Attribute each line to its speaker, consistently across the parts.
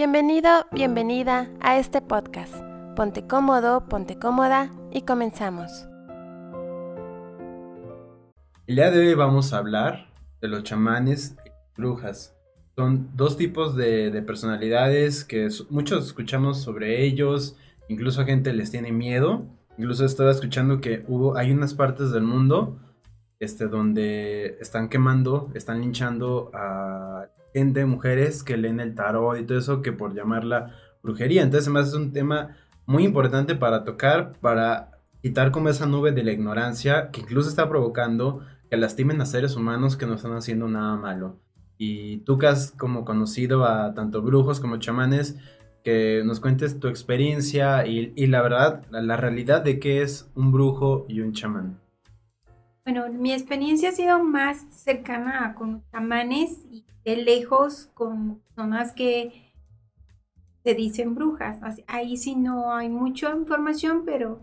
Speaker 1: Bienvenido, bienvenida a este podcast. Ponte cómodo, ponte cómoda y comenzamos.
Speaker 2: El día de hoy vamos a hablar de los chamanes y brujas. Son dos tipos de, personalidades que muchos escuchamos sobre ellos, incluso gente les tiene miedo. Incluso estaba escuchando que hay unas partes del mundo este, donde están quemando, están linchando a gente, mujeres que leen el tarot y todo eso, que por llamarla brujería. Entonces, además es un tema muy importante para tocar, para quitar como esa nube de la ignorancia que incluso está provocando que lastimen a seres humanos que no están haciendo nada malo. Y tú que has como conocido a tanto brujos como chamanes, que nos cuentes tu experiencia y, la verdad, la realidad de qué es un brujo y un chamán.
Speaker 3: Bueno, mi experiencia ha sido más cercana con chamanes y lejos con personas que se dicen brujas. Ahí sí no hay mucha información, pero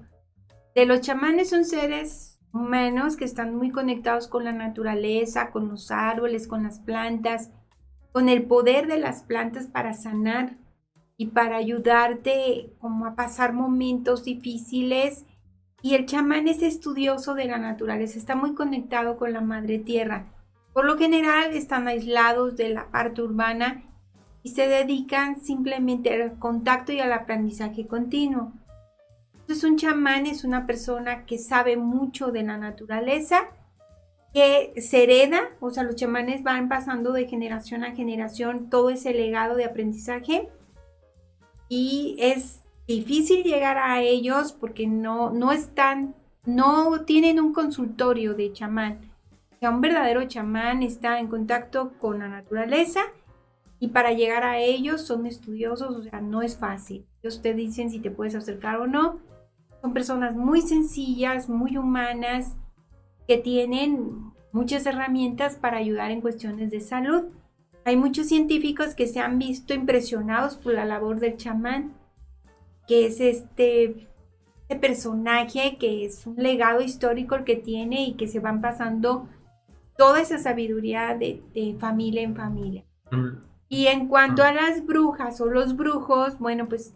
Speaker 3: de los chamanes son seres humanos que están muy conectados con la naturaleza, con los árboles, con las plantas, con el poder de las plantas para sanar y para ayudarte como a pasar momentos difíciles y el chamán es estudioso de la naturaleza, está muy conectado con la madre tierra. Por lo general están aislados de la parte urbana y se dedican simplemente al contacto y al aprendizaje continuo. Entonces un chamán es una persona que sabe mucho de la naturaleza, que se hereda, o sea, los chamanes van pasando de generación a generación todo ese legado de aprendizaje y es difícil llegar a ellos porque no, no están, no tienen un consultorio de chamán. Sea, un verdadero chamán está en contacto con la naturaleza y para llegar a ellos son estudiosos, o sea, no es fácil. Ellos te dicen si te puedes acercar o no. Son personas muy sencillas, muy humanas, que tienen muchas herramientas para ayudar en cuestiones de salud. Hay muchos científicos que se han visto impresionados por la labor del chamán que es este, este, personaje que es un legado histórico el que tiene y que se van pasando toda esa sabiduría de, familia en familia. Y en cuanto a las brujas o los brujos, bueno, pues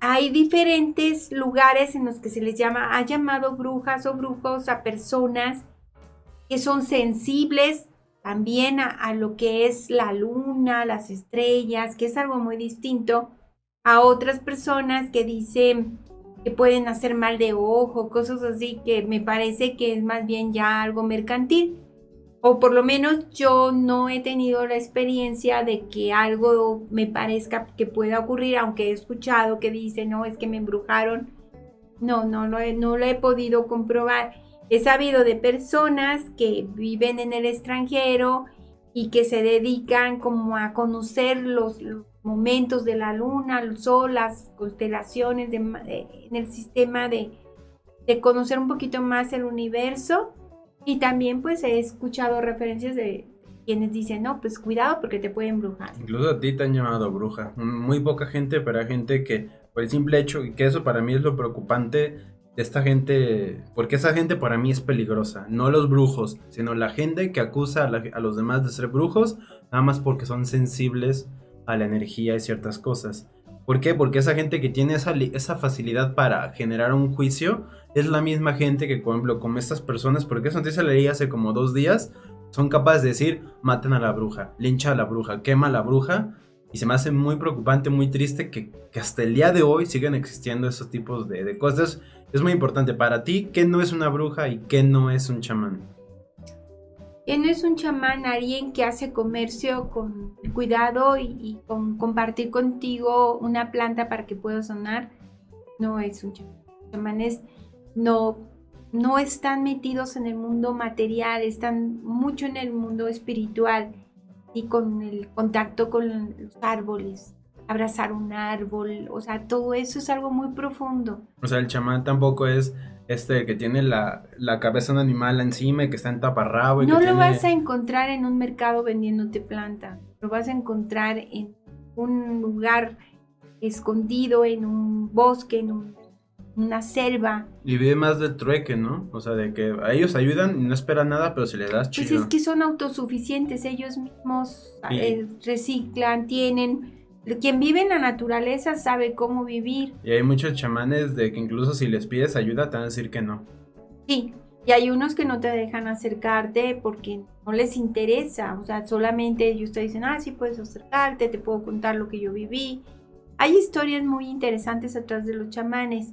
Speaker 3: hay diferentes lugares en los que se les llama, ha llamado brujas o brujos a personas que son sensibles también a, lo que es la luna, las estrellas, que es algo muy distinto a otras personas que dicen que pueden hacer mal de ojo, cosas así, que me parece que es más bien ya algo mercantil. O por lo menos yo no he tenido la experiencia de que algo me parezca que pueda ocurrir, aunque he escuchado que dicen, no, es que me embrujaron. No, no, no, no lo he podido comprobar. He sabido de personas que viven en el extranjero y que se dedican como a conocer los, momentos de la luna, el sol, las constelaciones en el sistema de, conocer un poquito más el universo. Y también pues he escuchado referencias de quienes dicen, no, pues cuidado porque te pueden embrujar.
Speaker 2: Incluso a ti te han llamado bruja. Muy poca gente, pero hay gente que por el simple hecho, y que eso para mí es lo preocupante de esta gente, porque esa gente para mí es peligrosa, no los brujos, sino la gente que acusa a, a los demás de ser brujos, nada más porque son sensibles a la energía y ciertas cosas. ¿Por qué? Porque esa gente que tiene esa, esa facilidad para generar un juicio es la misma gente que, por ejemplo, como estas personas, porque eso antes leí hace como dos días, son capaces de decir, maten a la bruja, lincha a la bruja, quema a la bruja, y se me hace muy preocupante, muy triste que, hasta el día de hoy siguen existiendo esos tipos de, de cosas. Es muy importante para ti qué no es una bruja y qué no es un chamán
Speaker 3: no es un chamán, alguien que hace comercio con cuidado y, con compartir contigo una planta para que pueda sonar. No es un chamán. Los chamanes no, no están metidos en el mundo material, están mucho en el mundo espiritual y con el contacto con los árboles abrazar un árbol, o sea, todo eso es algo muy profundo.
Speaker 2: O sea, el chamán tampoco es este que tiene la, cabeza de un animal encima y que está en taparrabo. Y
Speaker 3: no
Speaker 2: lo
Speaker 3: vas a encontrar en un mercado vendiéndote planta, lo vas a encontrar en un lugar escondido, en un bosque, en una selva.
Speaker 2: Y vive más del trueque, ¿no? O sea, de que a ellos ayudan y no esperan nada, pero si le das chido.
Speaker 3: Pues es que son autosuficientes, ellos mismos eh, reciclan, tienen quien vive en la naturaleza sabe cómo vivir.
Speaker 2: Y hay muchos chamanes de que incluso si les pides ayuda te van a decir que no.
Speaker 3: Sí, y hay unos que no te dejan acercarte porque no les interesa, o sea, solamente ellos te dicen, ah, sí puedes acercarte, te puedo contar lo que yo viví. Hay historias muy interesantes atrás de los chamanes.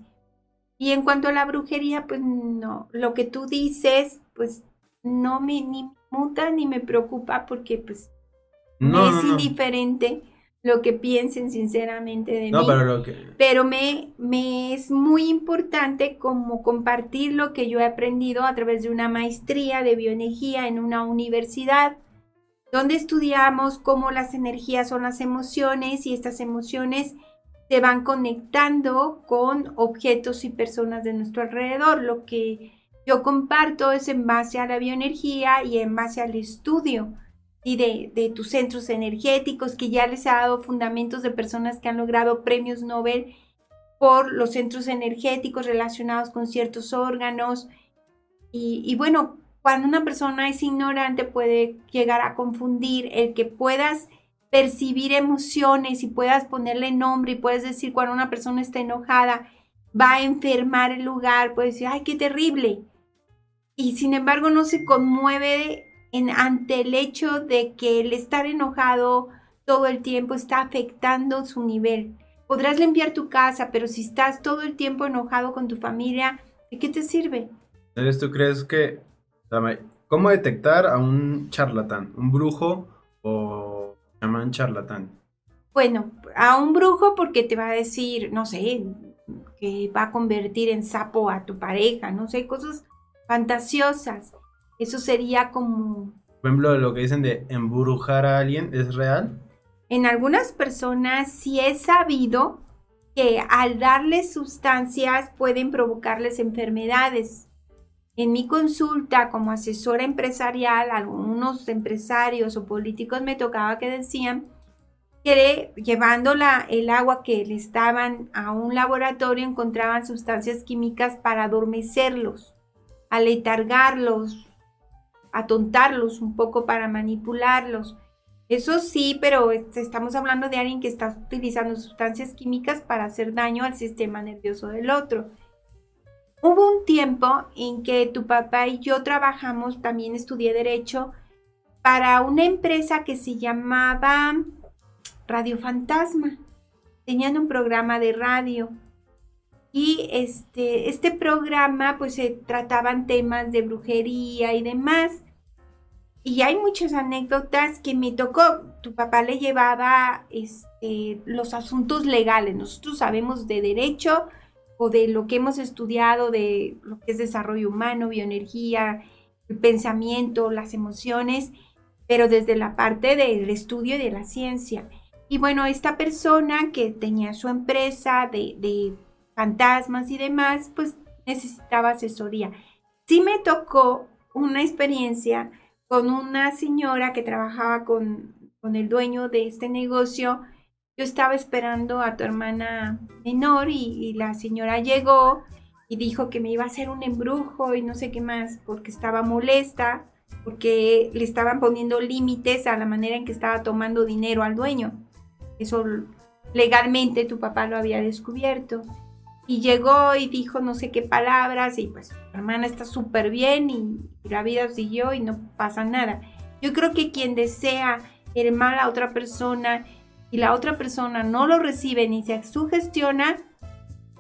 Speaker 3: Y en cuanto a la brujería, pues no, lo que tú dices, pues no me ni muta ni me preocupa porque pues no, es indiferente lo que piensen sinceramente de
Speaker 2: no,
Speaker 3: mí.
Speaker 2: Pero, lo que...
Speaker 3: pero me, me es muy importante como compartir lo que yo he aprendido a través de una maestría de bioenergía en una universidad, donde estudiamos cómo las energías son las emociones y estas emociones se van conectando con objetos y personas de nuestro alrededor. Lo que yo comparto es en base a la bioenergía y en base al estudio y de, tus centros energéticos, que ya les ha dado fundamentos de personas que han logrado premios Nobel por los centros energéticos relacionados con ciertos órganos. Y, y bueno, cuando una persona es ignorante puede llegar a confundir el que puedas percibir emociones y puedas ponerle nombre y puedes decir cuando una persona está enojada, va a enfermar el lugar, puedes decir, ay, qué terrible. Y sin embargo no se conmueve en, ante el hecho de que el estar enojado todo el tiempo está afectando su nivel. Podrás limpiar tu casa, pero si estás todo el tiempo enojado con tu familia, ¿de qué te sirve?
Speaker 2: Entonces, ¿tú crees que... ¿Cómo detectar a un charlatán? ¿Un brujo o llaman charlatán?
Speaker 3: Bueno, a un brujo porque te va a decir, no sé, que va a convertir en sapo a tu pareja, no sé, cosas fantasiosas. Eso sería como...
Speaker 2: Por ejemplo, lo que dicen de embrujar a alguien, ¿es real?
Speaker 3: En algunas personas sí es sabido que al darles sustancias pueden provocarles enfermedades. En mi consulta como asesora empresarial, algunos empresarios o políticos me tocaba que decían que llevando el agua que le estaban a un laboratorio encontraban sustancias químicas para adormecerlos, aletargarlos, atontarlos un poco para manipularlos. Eso sí, pero este, estamos hablando de alguien que está utilizando sustancias químicas para hacer daño al sistema nervioso del otro. Hubo un tiempo en que tu papá y yo trabajamos, también estudié derecho, para una empresa que se llamaba Radio Fantasma. Tenían un programa de radio. Y este, este programa pues se trataban temas de brujería y demás. Y hay muchas anécdotas que me tocó. Tu papá le llevaba este, los asuntos legales. Nosotros sabemos de derecho, o de lo que hemos estudiado de lo que es desarrollo humano, bioenergía, el pensamiento, las emociones, pero desde la parte del estudio y de la ciencia. Y bueno, esta persona que tenía su empresa de, de fantasmas y demás, pues necesitaba asesoría. Sí me tocó una experiencia con una señora que trabajaba con, con el dueño de este negocio, yo estaba esperando a tu hermana menor y, la señora llegó y dijo que me iba a hacer un embrujo y no sé qué más, porque estaba molesta, porque le estaban poniendo límites a la manera en que estaba tomando dinero al dueño. Eso legalmente tu papá lo había descubierto. Y llegó y dijo no sé qué palabras y pues hermana está súper bien y, y la vida siguió y no pasa nada. Yo creo que quien desea el mal a otra persona y la otra persona no lo recibe ni se sugestiona,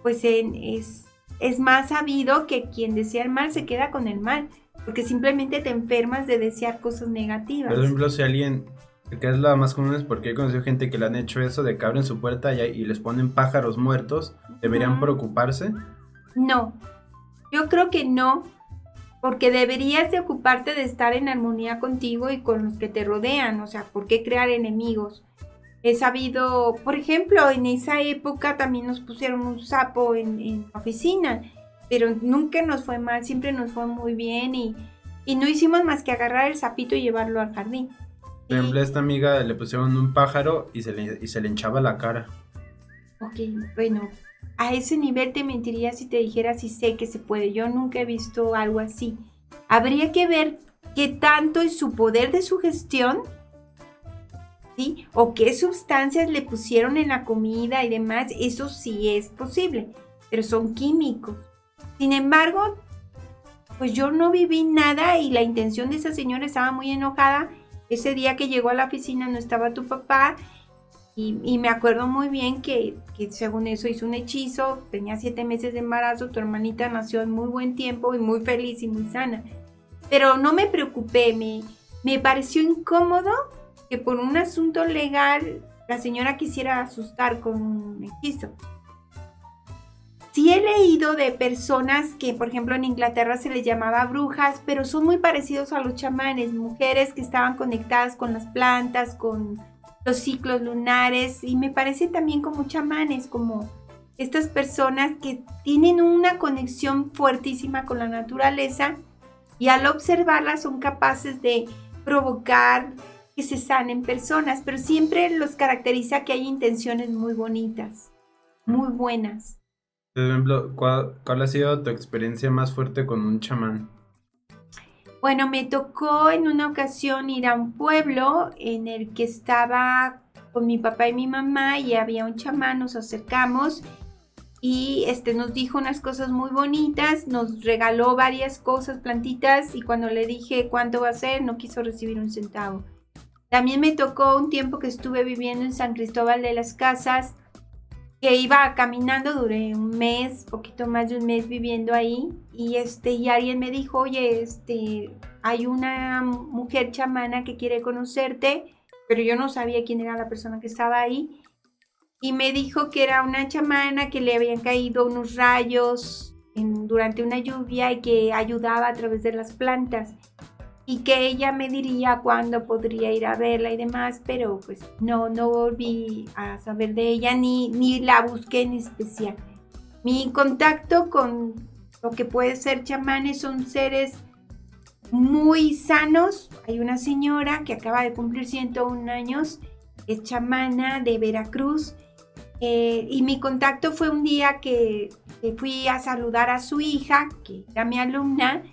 Speaker 3: pues es, es más sabido que quien desea el mal se queda con el mal, porque simplemente te enfermas de desear cosas negativas.
Speaker 2: Por ejemplo, si alguien, que es la más común es porque he conocido gente que le han hecho eso, de que abren su puerta y, les ponen pájaros muertos, ¿deberían preocuparse?
Speaker 3: No, yo creo que no, porque deberías de ocuparte de estar en armonía contigo y con los que te rodean, o sea, ¿por qué crear enemigos? He sabido, por ejemplo, en esa época también nos pusieron un sapo en, la oficina, pero nunca nos fue mal, siempre nos fue muy bien y, no hicimos más que agarrar el sapito y llevarlo al jardín.
Speaker 2: Por ejemplo, a esta amiga le pusieron un pájaro y se, le, y se le hinchaba la cara.
Speaker 3: Ok, bueno, a ese nivel te mentiría si te dijera si sé que se puede. Yo nunca he visto algo así. Habría que ver qué tanto es su poder de sugestión ¿sí? O qué sustancias le pusieron en la comida y demás, eso sí es posible, pero son químicos. Sin embargo, pues yo no viví nada y la intención de esa señora estaba muy enojada. Ese día que llegó a la oficina no estaba tu papá y, me acuerdo muy bien que, que, según eso hizo un hechizo, tenía siete meses de embarazo, tu hermanita nació en muy buen tiempo y muy feliz y muy sana. Pero no me preocupé, me, me pareció incómodo que por un asunto legal la señora quisiera asustar con un hechizo. Sí he leído de personas que, por ejemplo, en Inglaterra se les llamaba brujas, pero son muy parecidos a los chamanes, mujeres que estaban conectadas con las plantas, con los ciclos lunares, y me parece también como chamanes, como estas personas que tienen una conexión fuertísima con la naturaleza y al observarlas son capaces de provocar que se sanen personas, pero siempre los caracteriza que hay intenciones muy bonitas, muy buenas.
Speaker 2: Por ejemplo, ¿cuál, ha sido tu experiencia más fuerte con un chamán?
Speaker 3: Bueno, me tocó en una ocasión ir a un pueblo en el que estaba con mi papá y mi mamá y había un chamán, nos acercamos y este nos dijo unas cosas muy bonitas, nos regaló varias cosas, plantitas y cuando le dije cuánto va a ser, no quiso recibir un centavo. También me tocó un tiempo que estuve viviendo en San Cristóbal de las Casas, que iba caminando, duré un mes, poquito más de un mes viviendo ahí, y este, y alguien me dijo, oye, este, hay una mujer chamana que quiere conocerte, pero yo no sabía quién era la persona que estaba ahí, y me dijo que era una chamana que le habían caído unos rayos durante una lluvia y que ayudaba a través de las plantas y que ella me diría cuándo podría ir a verla y demás, pero pues no, no volví a saber de ella ni, ni la busqué en especial. Mi contacto con lo que puede ser chamanes son seres muy sanos. Hay una señora que acaba de cumplir 101 años, es chamana de Veracruz. Eh, y mi contacto fue un día que, que fui a saludar a su hija, que era mi alumna,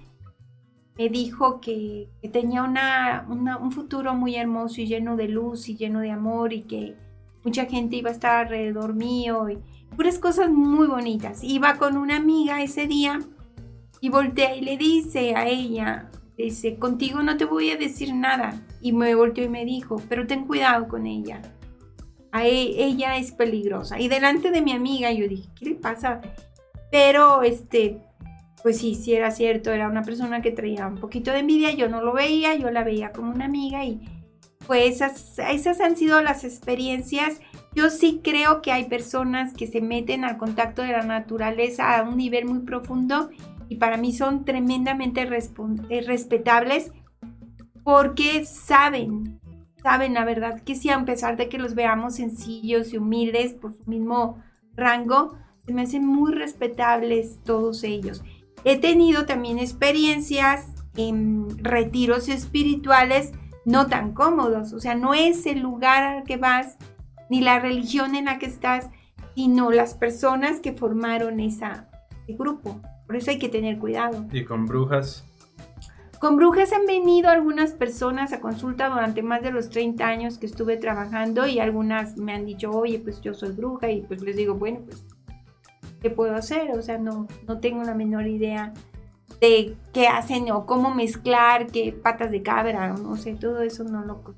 Speaker 3: me dijo que, tenía una, un futuro muy hermoso y lleno de luz y lleno de amor y que mucha gente iba a estar alrededor mío y puras cosas muy bonitas. Iba con una amiga ese día y voltea y le dice a ella, dice, contigo no te voy a decir nada. Y me volteó y me dijo, pero ten cuidado con ella. A e, ella es peligrosa. Y delante de mi amiga yo dije, ¿qué le pasa? Pero este, pues sí, sí era cierto, era una persona que traía un poquito de envidia, yo no lo veía, yo la veía como una amiga y pues esas, esas han sido las experiencias. Yo sí creo que hay personas que se meten al contacto de la naturaleza a un nivel muy profundo y para mí son tremendamente eh, respetables porque saben, saben la verdad que sí, a pesar de que los veamos sencillos y humildes por su mismo rango, se me hacen muy respetables todos ellos. He tenido también experiencias en retiros espirituales no tan cómodos, o sea, no es el lugar al que vas ni la religión en la que estás, sino las personas que formaron esa, ese grupo. Por eso hay que tener cuidado.
Speaker 2: ¿Y con brujas?
Speaker 3: Con brujas han venido algunas personas a consulta durante más de los 30 años que estuve trabajando y algunas me han dicho, oye, pues yo soy bruja y pues les digo, bueno, pues qué puedo hacer, o sea, no, no tengo la menor idea de qué hacen o cómo mezclar, qué patas de cabra, no sé, todo eso no lo...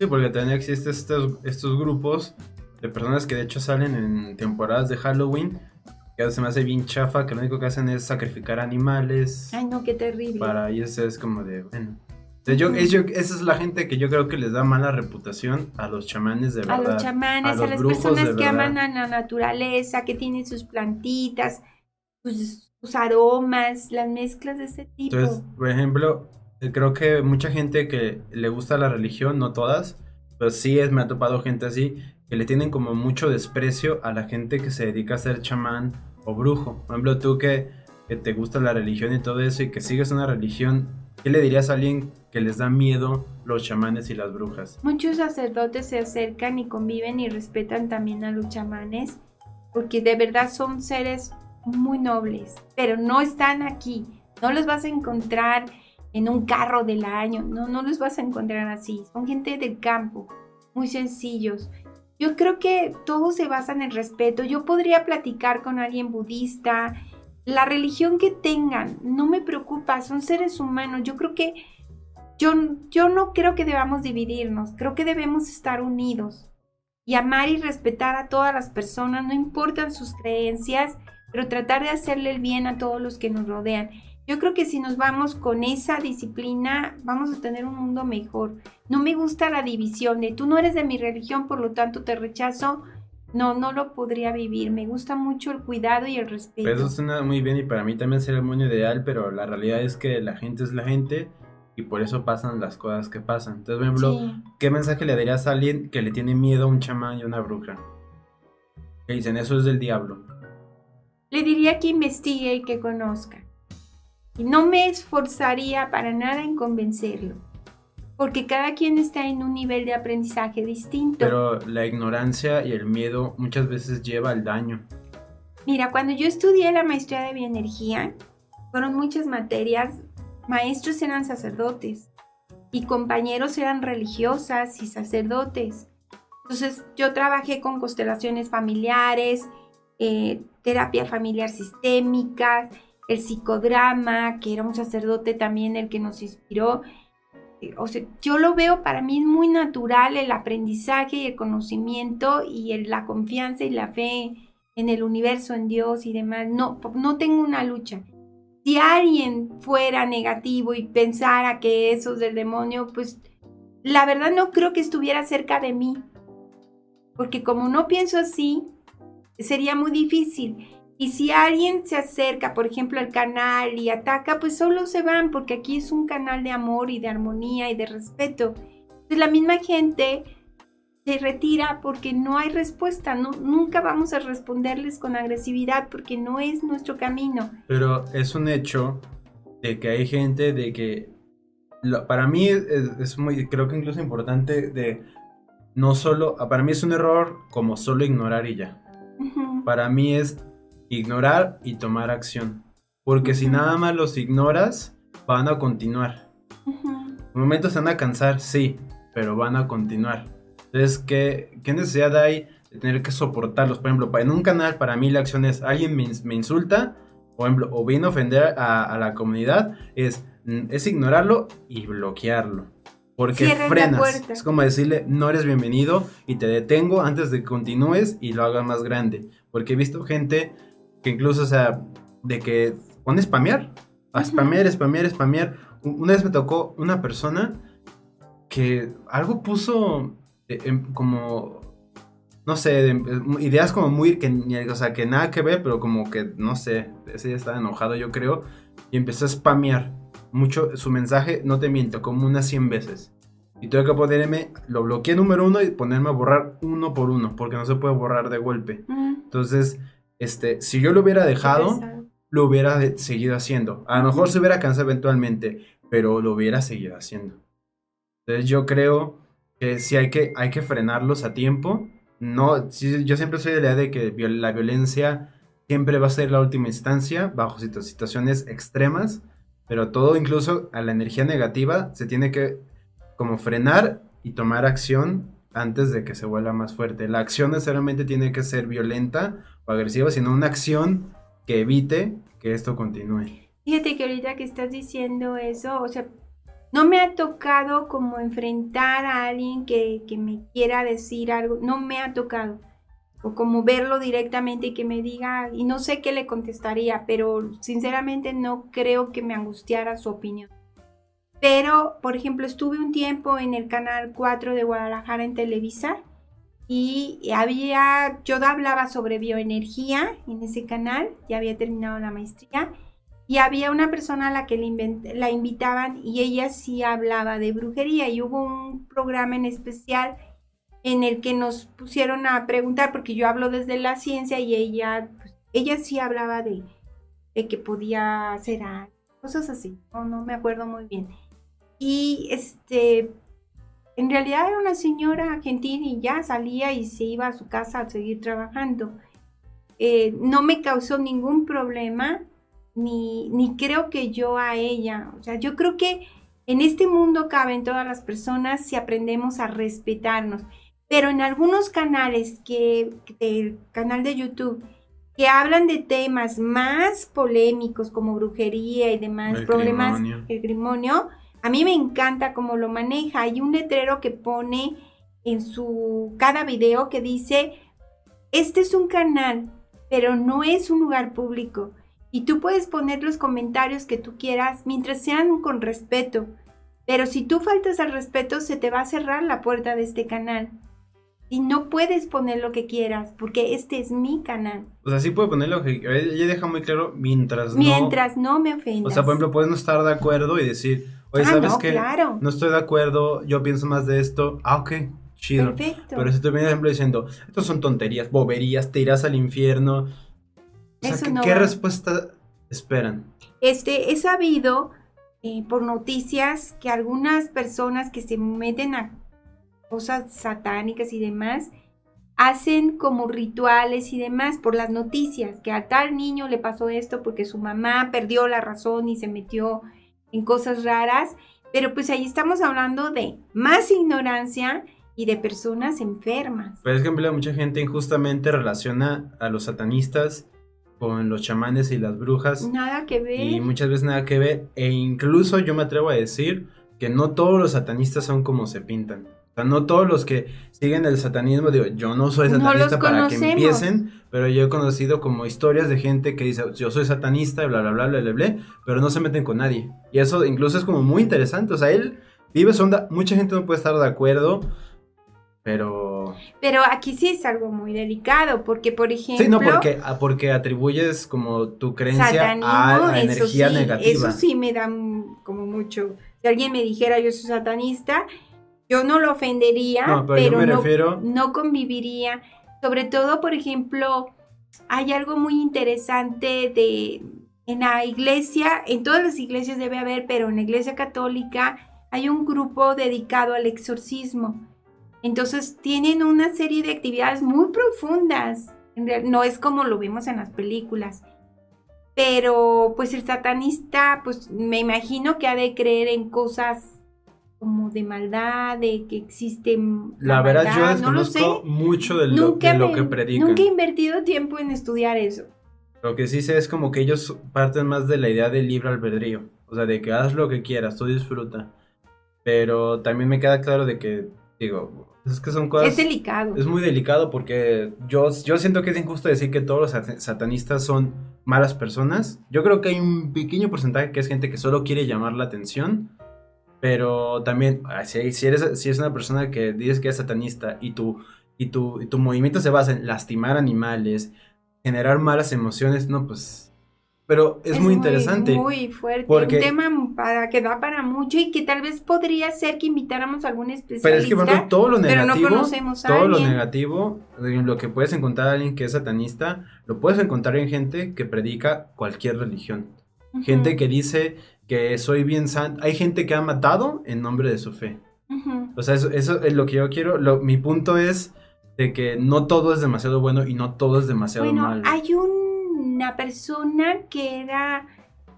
Speaker 2: Sí, porque también existen estos, estos grupos de personas que de hecho salen en temporadas de Halloween, que se me hace bien chafa, que lo único que hacen es sacrificar animales.
Speaker 3: Ay, no, qué terrible.
Speaker 2: Para ellos es como de, bueno, yo, esa es la gente que yo creo que les da mala reputación a los chamanes de verdad.
Speaker 3: A los chamanes, a, las personas que aman a la naturaleza, que tienen sus plantitas, sus, aromas, las mezclas de ese tipo.
Speaker 2: Entonces, por ejemplo, eh, creo que mucha gente que le gusta la religión, no todas, pero sí es, me ha topado gente así, que le tienen como mucho desprecio a la gente que se dedica a ser chamán o brujo. Por ejemplo, tú que, que te gusta la religión y todo eso y que sigues una religión, ¿qué le dirías a alguien que les da miedo los chamanes y las brujas.
Speaker 3: Muchos sacerdotes se acercan y conviven y respetan también a los chamanes porque de verdad son seres muy nobles, pero no están aquí. No los vas a encontrar en un carro del año, no, no los vas a encontrar así. Son gente del campo, muy sencillos. Yo creo que todo se basa en el respeto. Yo podría platicar con alguien budista, la religión que tengan, no me preocupa, son seres humanos. Yo creo que yo, yo no creo que debamos dividirnos, creo que debemos estar unidos y amar y respetar a todas las personas, no importan sus creencias, pero tratar de hacerle el bien a todos los que nos rodean. Yo creo que si nos vamos con esa disciplina, vamos a tener un mundo mejor. No me gusta la división de tú no eres de mi religión, por lo tanto te rechazo. No, no lo podría vivir. Me gusta mucho el cuidado y el respeto.
Speaker 2: Eso suena muy bien y para mí también sería el mundo ideal, pero la realidad es que la gente es la gente y por eso pasan las cosas que pasan. Entonces, por ejemplo, ¿qué mensaje le darías a alguien que le tiene miedo a un chamán y a una bruja? Que dicen, eso es del diablo.
Speaker 3: Le diría que investigue y que conozca. Y no me esforzaría para nada en convencerlo. Porque cada quien está en un nivel de aprendizaje distinto.
Speaker 2: Pero la ignorancia y el miedo muchas veces lleva al daño.
Speaker 3: Mira, cuando yo estudié la maestría de bioenergía, fueron muchas materias maestros eran sacerdotes y compañeros eran religiosas y sacerdotes. Entonces yo trabajé con constelaciones familiares, eh, terapia familiar sistémica, el psicodrama, que era un sacerdote también el que nos inspiró. O sea, yo lo veo para mí muy natural el aprendizaje y el conocimiento y la confianza y la fe en el universo, en Dios y demás. No, no tengo una lucha si alguien fuera negativo y pensara que eso es del demonio, pues la verdad no creo que estuviera cerca de mí. Porque como no pienso así, sería muy difícil. Y si alguien se acerca, por ejemplo, al canal y ataca, pues solo se van, porque aquí es un canal de amor y de armonía y de respeto. Entonces la misma gente se retira porque no hay respuesta, no, nunca vamos a responderles con agresividad porque no es nuestro camino.
Speaker 2: Pero es un hecho de que hay gente de que, para mí es, muy, creo que incluso importante de no solo, para mí es un error como solo ignorar y ya. Para mí es ignorar y tomar acción. Porque si nada más los ignoras, van a continuar. En momentos se van a cansar, sí, pero van a continuar. Entonces, ¿qué, qué necesidad hay de tener que soportarlos? Por ejemplo, en un canal, para mí la acción es, alguien me, insulta, por ejemplo, o viene a ofender a, la comunidad, es, mm, es ignorarlo y bloquearlo. Porque frenas. Es como decirle, no eres bienvenido y te detengo antes de que continúes y lo hagas más grande. Porque he visto gente que incluso, o sea, de que pone spamear. A spamear, spamear, spamear. Una vez me tocó una persona que algo puso eh, em, como, no sé, eh, ideas como muy, que, o sea, que nada que ver, pero como que, no sé, ese ya estaba enojado yo creo, y empezó a spamear mucho su mensaje, no te miento, como unas 100 veces. Y tuve que ponerme, lo bloqueé número uno y ponerme a borrar uno por uno, porque no se puede borrar de golpe. Entonces, este, si yo lo hubiera dejado, lo hubiera seguido haciendo. A lo mejor se hubiera cansado eventualmente, pero lo hubiera seguido haciendo. Entonces yo creo que sí hay que, hay que frenarlos a tiempo. No, yo siempre soy de la idea de que la violencia siempre va a ser la última instancia bajo situaciones extremas, pero todo incluso a la energía negativa se tiene que como frenar y tomar acción antes de que se vuelva más fuerte. La acción necesariamente tiene que ser violenta o agresiva, sino una acción que evite que esto continúe.
Speaker 3: Fíjate que ahorita que estás diciendo eso, o sea, no me ha tocado como enfrentar a alguien que, me quiera decir algo, no me ha tocado. O como verlo directamente y que me diga, y no sé qué le contestaría, pero sinceramente no creo que me angustiara su opinión. Pero, por ejemplo, estuve un tiempo en el canal 4 de Guadalajara en Televisa y había, yo hablaba sobre bioenergía en ese canal, ya había terminado la maestría y había una persona a la que la invitaban y ella sí hablaba de brujería y hubo un programa en especial en el que nos pusieron a preguntar, porque yo hablo desde la ciencia y ella, pues, ella sí hablaba de, de que podía hacer cosas así, no, no me acuerdo muy bien. Y este, en realidad era una señora argentina y ya salía y se iba a su casa a seguir trabajando. Eh, no me causó ningún problema ni, creo que yo a ella. O sea, yo creo que en este mundo caben todas las personas si aprendemos a respetarnos. Pero en algunos canales que, del canal de YouTube, que hablan de temas más polémicos como brujería y demás, problemas, el grimonio, a mí me encanta cómo lo maneja. Hay un letrero que pone en su cada video que dice, este es un canal, pero no es un lugar público. Y tú puedes poner los comentarios que tú quieras mientras sean con respeto. Pero si tú faltas al respeto, se te va a cerrar la puerta de este canal. Y no puedes poner lo que quieras, porque este es mi canal.
Speaker 2: O sea, sí puede poner lo que... Ella deja muy claro, mientras
Speaker 3: no... Mientras no me ofendas.
Speaker 2: O sea, por ejemplo, puedes no estar de acuerdo y decir, oye, ah, ¿sabes qué?
Speaker 3: Claro.
Speaker 2: No estoy de acuerdo, yo pienso más de esto. Ah, ok, chido. Perfecto. Pero si tú vienes, ejemplo, diciendo, estos son tonterías, boberías, te irás al infierno. O sea, ¿qué, respuesta esperan?
Speaker 3: Este, he sabido eh, por noticias que algunas personas que se meten a cosas satánicas y demás, hacen como rituales y demás por las noticias, que a tal niño le pasó esto porque su mamá perdió la razón y se metió en cosas raras, pero pues ahí estamos hablando de más ignorancia y de personas enfermas.
Speaker 2: Pero es que mucha gente injustamente relaciona a los satanistas con los chamanes y las brujas.
Speaker 3: Nada que ver.
Speaker 2: Y muchas veces nada que ver. E incluso yo me atrevo a decir que no todos los satanistas son como se pintan. Sea, no todos los que siguen el satanismo, digo, yo no soy satanista para que empiecen, pero yo he conocido como historias de gente que dice, yo soy satanista, bla, bla, bla, bla, bla, bla, pero no se meten con nadie. Y eso incluso es como muy interesante. O sea, él vive su onda, mucha gente no puede estar de acuerdo pero...
Speaker 3: Pero aquí sí es algo muy delicado, porque por ejemplo...
Speaker 2: Sí, no, porque, ah, porque atribuyes como tu creencia a la energía negativa.
Speaker 3: Eso sí me da como mucho... Si alguien me dijera yo soy satanista, yo no lo ofendería, pero, no, no conviviría. Sobre todo, por ejemplo, hay algo muy interesante de... En la iglesia, en todas las iglesias debe haber, pero en la iglesia católica hay un grupo dedicado al exorcismo. Entonces tienen una serie de actividades muy profundas. No es como lo vemos en las películas. Pero pues el satanista, pues me imagino que ha de creer en cosas como de maldad, de que existen...
Speaker 2: La, verdad yo desconozco mucho de lo, que predican.
Speaker 3: Nunca he invertido tiempo en estudiar eso.
Speaker 2: Lo que sí sé es como que ellos parten más de la idea del libre albedrío. O sea, de que haz lo que quieras, tú disfruta. Pero también me queda claro de que Digo, es que son cosas...
Speaker 3: Es delicado.
Speaker 2: Es muy delicado porque yo, yo siento que es injusto decir que todos los satanistas son malas personas. Yo creo que hay un pequeño porcentaje que es gente que solo quiere llamar la atención. Pero también, ah, si, si eres si es una persona que dices que es satanista y tu, y, tu, y tu movimiento se basa en lastimar animales, generar malas emociones, no, pues pero es, muy interesante.
Speaker 3: Muy fuerte. Porque, un tema para, que da para mucho y que tal vez podría ser que invitáramos a algún especialista.
Speaker 2: Pero es que, por todo lo negativo. Pero no conocemos a todo lo negativo, lo que puedes encontrar a alguien que es satanista, lo puedes encontrar en gente que predica cualquier religión. Gente que dice que soy bien santo. Hay gente que ha matado en nombre de su fe. O sea, eso, eso, es lo que yo quiero. Lo, mi punto es de que no todo es demasiado bueno y no todo es demasiado bueno, malo.
Speaker 3: Hay un una persona que era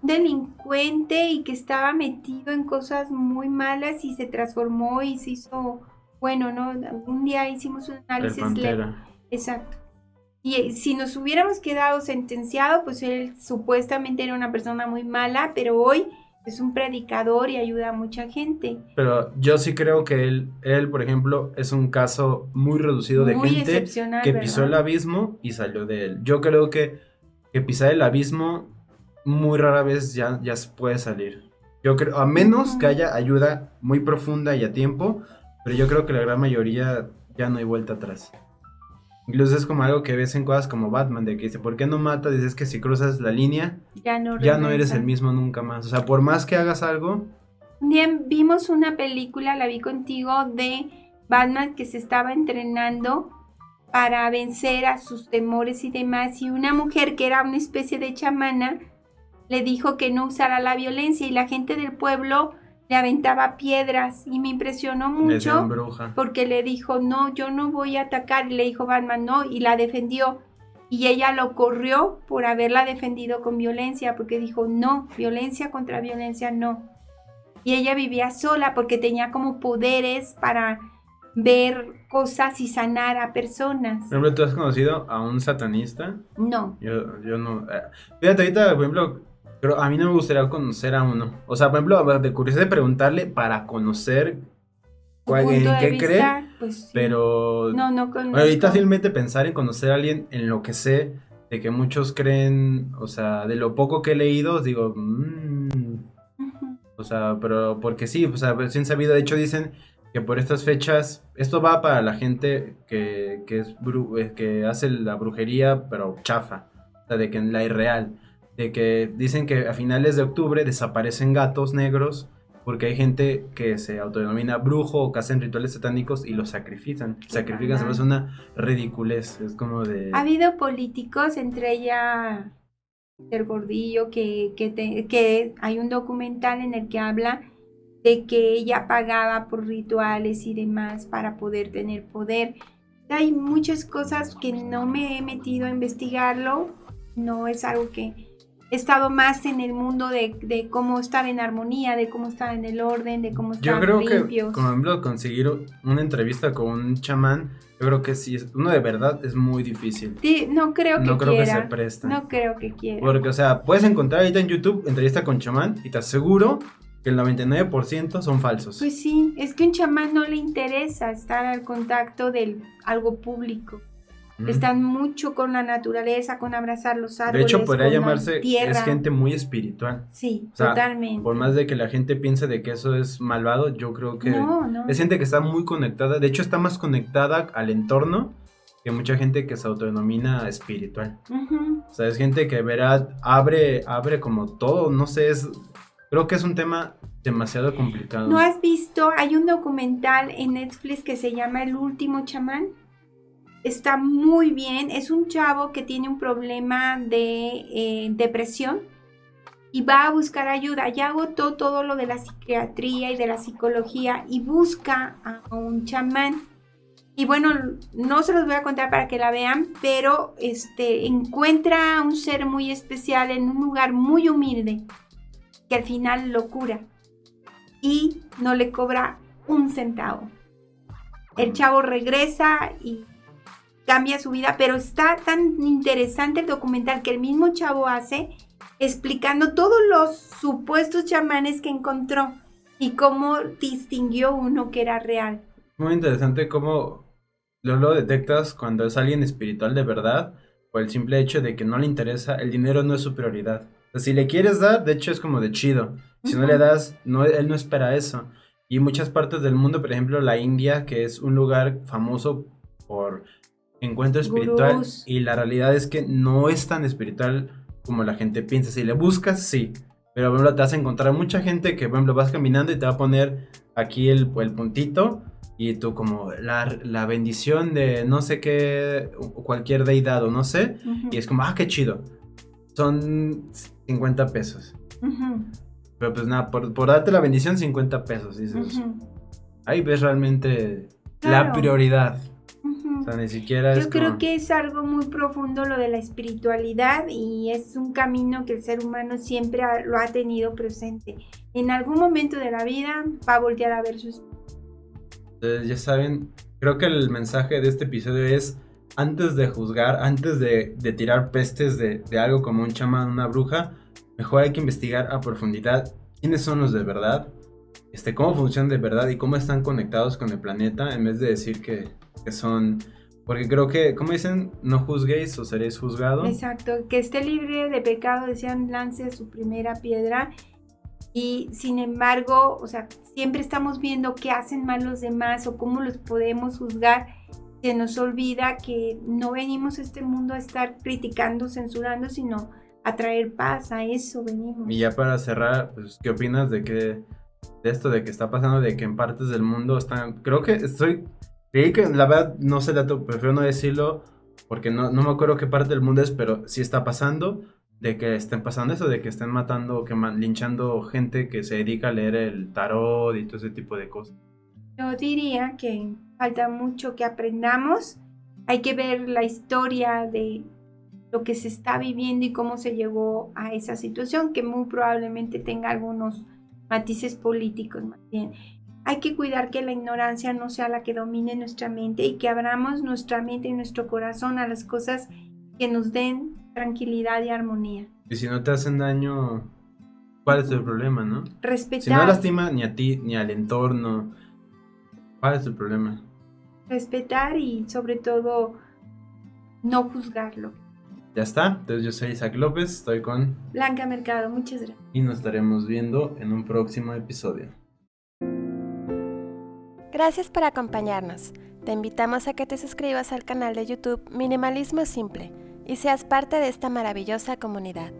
Speaker 3: delincuente y que estaba metido en cosas muy malas y se transformó y se hizo bueno, ¿no? Un día hicimos un análisis. Exacto. Y eh, si nos hubiéramos quedado sentenciado, pues él supuestamente era una persona muy mala, pero hoy es un predicador y ayuda a mucha gente.
Speaker 2: Pero yo sí creo que él, él por ejemplo, es un caso muy reducido de gente que pisó el abismo y salió de él. Yo creo que que pisar el abismo muy rara vez ya, ya se puede salir. Yo creo, a menos que haya ayuda muy profunda y a tiempo, pero yo creo que la gran mayoría ya no hay vuelta atrás. Incluso es como algo que ves en cosas como Batman, de que dice, ¿por qué no matas? Dices que si cruzas la línea,
Speaker 3: ya no,
Speaker 2: ya no eres el mismo nunca más. O sea, por más que hagas algo...
Speaker 3: Día vimos una película, la vi contigo, de Batman que se estaba entrenando para vencer a sus temores y demás. Y una mujer que era una especie de chamana le dijo que no usara la violencia y la gente del pueblo le aventaba piedras y me impresionó mucho porque le dijo, no, yo no voy a atacar y le dijo Batman, no, y la defendió. Y ella lo corrió por haberla defendido con violencia porque dijo, no, violencia contra violencia no. Y ella vivía sola porque tenía como poderes para ver cosas y sanar a personas.
Speaker 2: Por ejemplo, ¿tú has conocido a un satanista?
Speaker 3: No.
Speaker 2: Yo, yo no. eh, Fíjate, ahorita, por ejemplo, pero a mí no me gustaría conocer a uno. O sea, por ejemplo, de curiosidad de preguntarle para conocer cuál, en qué cree,
Speaker 3: pues, sí.
Speaker 2: pero
Speaker 3: No, no conozco.
Speaker 2: ahorita simplemente pensar en conocer a alguien en lo que sé, de que muchos creen, o sea, de lo poco que he leído, digo, mm, o sea, pero porque sí, o sea, sin sabido, de hecho dicen que por estas fechas, esto va para la gente que, que es bru- eh, que hace la brujería, pero chafa, o sea, de que en la irreal, de que dicen que a finales de octubre desaparecen gatos negros porque hay gente que se autodenomina brujo o que hacen rituales satánicos y los sacrifican. Sacrifican, se me hace una ridiculez, es como de...
Speaker 3: Ha habido políticos, entre ella el gordillo, que, que, te- que hay un documental en el que habla de que ella pagaba por rituales y demás para poder tener poder. Hay muchas cosas que no me he metido a investigarlo, no es algo que he estado más en el mundo de, de cómo estar en armonía, de cómo estar en el orden, de cómo
Speaker 2: Yo
Speaker 3: estar
Speaker 2: creo que,
Speaker 3: limpios.
Speaker 2: por ejemplo, conseguir una entrevista con un chamán, yo creo que sí, uno de verdad es muy difícil.
Speaker 3: Sí, no creo que
Speaker 2: No creo que se presta.
Speaker 3: no creo que quiera.
Speaker 2: Porque, o sea, puedes encontrar ahorita en YouTube entrevista con chamán y te aseguro que el 99% son falsos.
Speaker 3: Pues sí, es que un chamán no le interesa estar al contacto de algo público.
Speaker 2: Mm.
Speaker 3: Están mucho con la naturaleza, con abrazar los árboles.
Speaker 2: de hecho, podría
Speaker 3: con
Speaker 2: llamarse,
Speaker 3: tierra.
Speaker 2: es gente muy espiritual.
Speaker 3: Sí,
Speaker 2: o sea,
Speaker 3: totalmente.
Speaker 2: Por más de que la gente piense de que eso es malvado, yo creo que
Speaker 3: No, no.
Speaker 2: es gente que está muy conectada. De hecho, está más conectada al entorno que mucha gente que se autodenomina espiritual.
Speaker 3: Ujú.
Speaker 2: O sea, es gente que verá, abre, abre como todo, no sé, es, creo que es un tema demasiado complicado.
Speaker 3: ¿No has visto? Hay un documental en Netflix que se llama El último chamán. Está muy bien. Es un chavo que tiene un problema de eh, depresión y va a buscar ayuda. Ya agotó todo lo de la psiquiatría y de la psicología y busca a un chamán. Y bueno, no se los voy a contar para que la vean, pero este encuentra a un ser muy especial en un lugar muy humilde que al final lo cura y no le cobra un centavo. El chavo regresa y cambia su vida, pero está tan interesante el documental que el mismo chavo hace explicando todos los supuestos chamanes que encontró y cómo distinguió uno que era real.
Speaker 2: Muy interesante cómo lo, lo detectas cuando es alguien espiritual de verdad, por el simple hecho de que no le interesa, el dinero no es su prioridad. O sea, si le quieres dar, de hecho es como de chido. Si no le das, no, él no espera eso. Y muchas partes del mundo, por ejemplo la India, que es un lugar famoso por encuentro espiritual,
Speaker 3: Gurús.
Speaker 2: y la realidad es que no es tan espiritual como la gente piensa. Si le buscas, sí. Pero, por ejemplo, te vas a encontrar mucha gente que, por ejemplo, vas caminando y te va a poner aquí el, el puntito y tú como la, la bendición de no sé qué, cualquier deidad o no sé,
Speaker 3: Ujú,
Speaker 2: y es como, ah, qué chido. Son 50 pesos.
Speaker 3: ujú,
Speaker 2: Pero pues nada, por, por darte la bendición, 50 pesos. Dices,
Speaker 3: ujú,
Speaker 2: ahí ves realmente la
Speaker 3: Claro.
Speaker 2: prioridad. O sea, ni siquiera es
Speaker 3: Yo creo
Speaker 2: como-
Speaker 3: que es algo muy profundo lo de la espiritualidad y es un camino que el ser humano siempre ha- lo ha tenido presente. En algún momento de la vida va a voltear a ver sus...
Speaker 2: Entonces, ya saben, creo que el mensaje de este episodio es, antes de juzgar, antes de, de tirar pestes de, de algo como un chamán, una bruja, mejor hay que investigar a profundidad quiénes son los de verdad, este, cómo funcionan de verdad y cómo están conectados con el planeta, en vez de decir que, que son... Porque creo que, como dicen, no juzguéis o seréis juzgados.
Speaker 3: Exacto, que esté libre de pecado, decían, lance su primera piedra. Y sin embargo, o sea, siempre estamos viendo qué hacen mal los demás o cómo los podemos juzgar. Se nos olvida que no venimos a este mundo a estar criticando, censurando, sino a traer paz, a eso venimos.
Speaker 2: Y ya para cerrar, pues, ¿qué opinas de que de esto de que está pasando, de que en partes del mundo están, creo que estoy, creí que la verdad no sé dato, prefiero no decirlo porque no, no me acuerdo qué parte del mundo es, pero sí está pasando de que estén pasando eso, de que estén matando, que man- linchando gente que se dedica a leer el tarot y todo ese tipo de cosas.
Speaker 3: Yo diría que falta mucho que aprendamos. Hay que ver la historia de lo que se está viviendo y cómo se llegó a esa situación, que muy probablemente tenga algunos matices políticos más bien. hay que cuidar que la ignorancia no sea la que domine nuestra mente y que abramos nuestra mente y nuestro corazón a las cosas que nos den tranquilidad y armonía.
Speaker 2: Y si no te hacen daño, ¿cuál es el problema, no?
Speaker 3: Respetar.
Speaker 2: Si no lastima ni a ti ni al entorno, ¿cuál es el problema?
Speaker 3: Respetar y sobre todo no juzgarlo.
Speaker 2: Ya está, entonces yo soy Isaac López, estoy con
Speaker 3: Blanca Mercado, muchas gracias.
Speaker 2: Y nos estaremos viendo en un próximo episodio.
Speaker 1: Gracias por acompañarnos. Te invitamos a que te suscribas al canal de YouTube Minimalismo Simple y seas parte de esta maravillosa comunidad.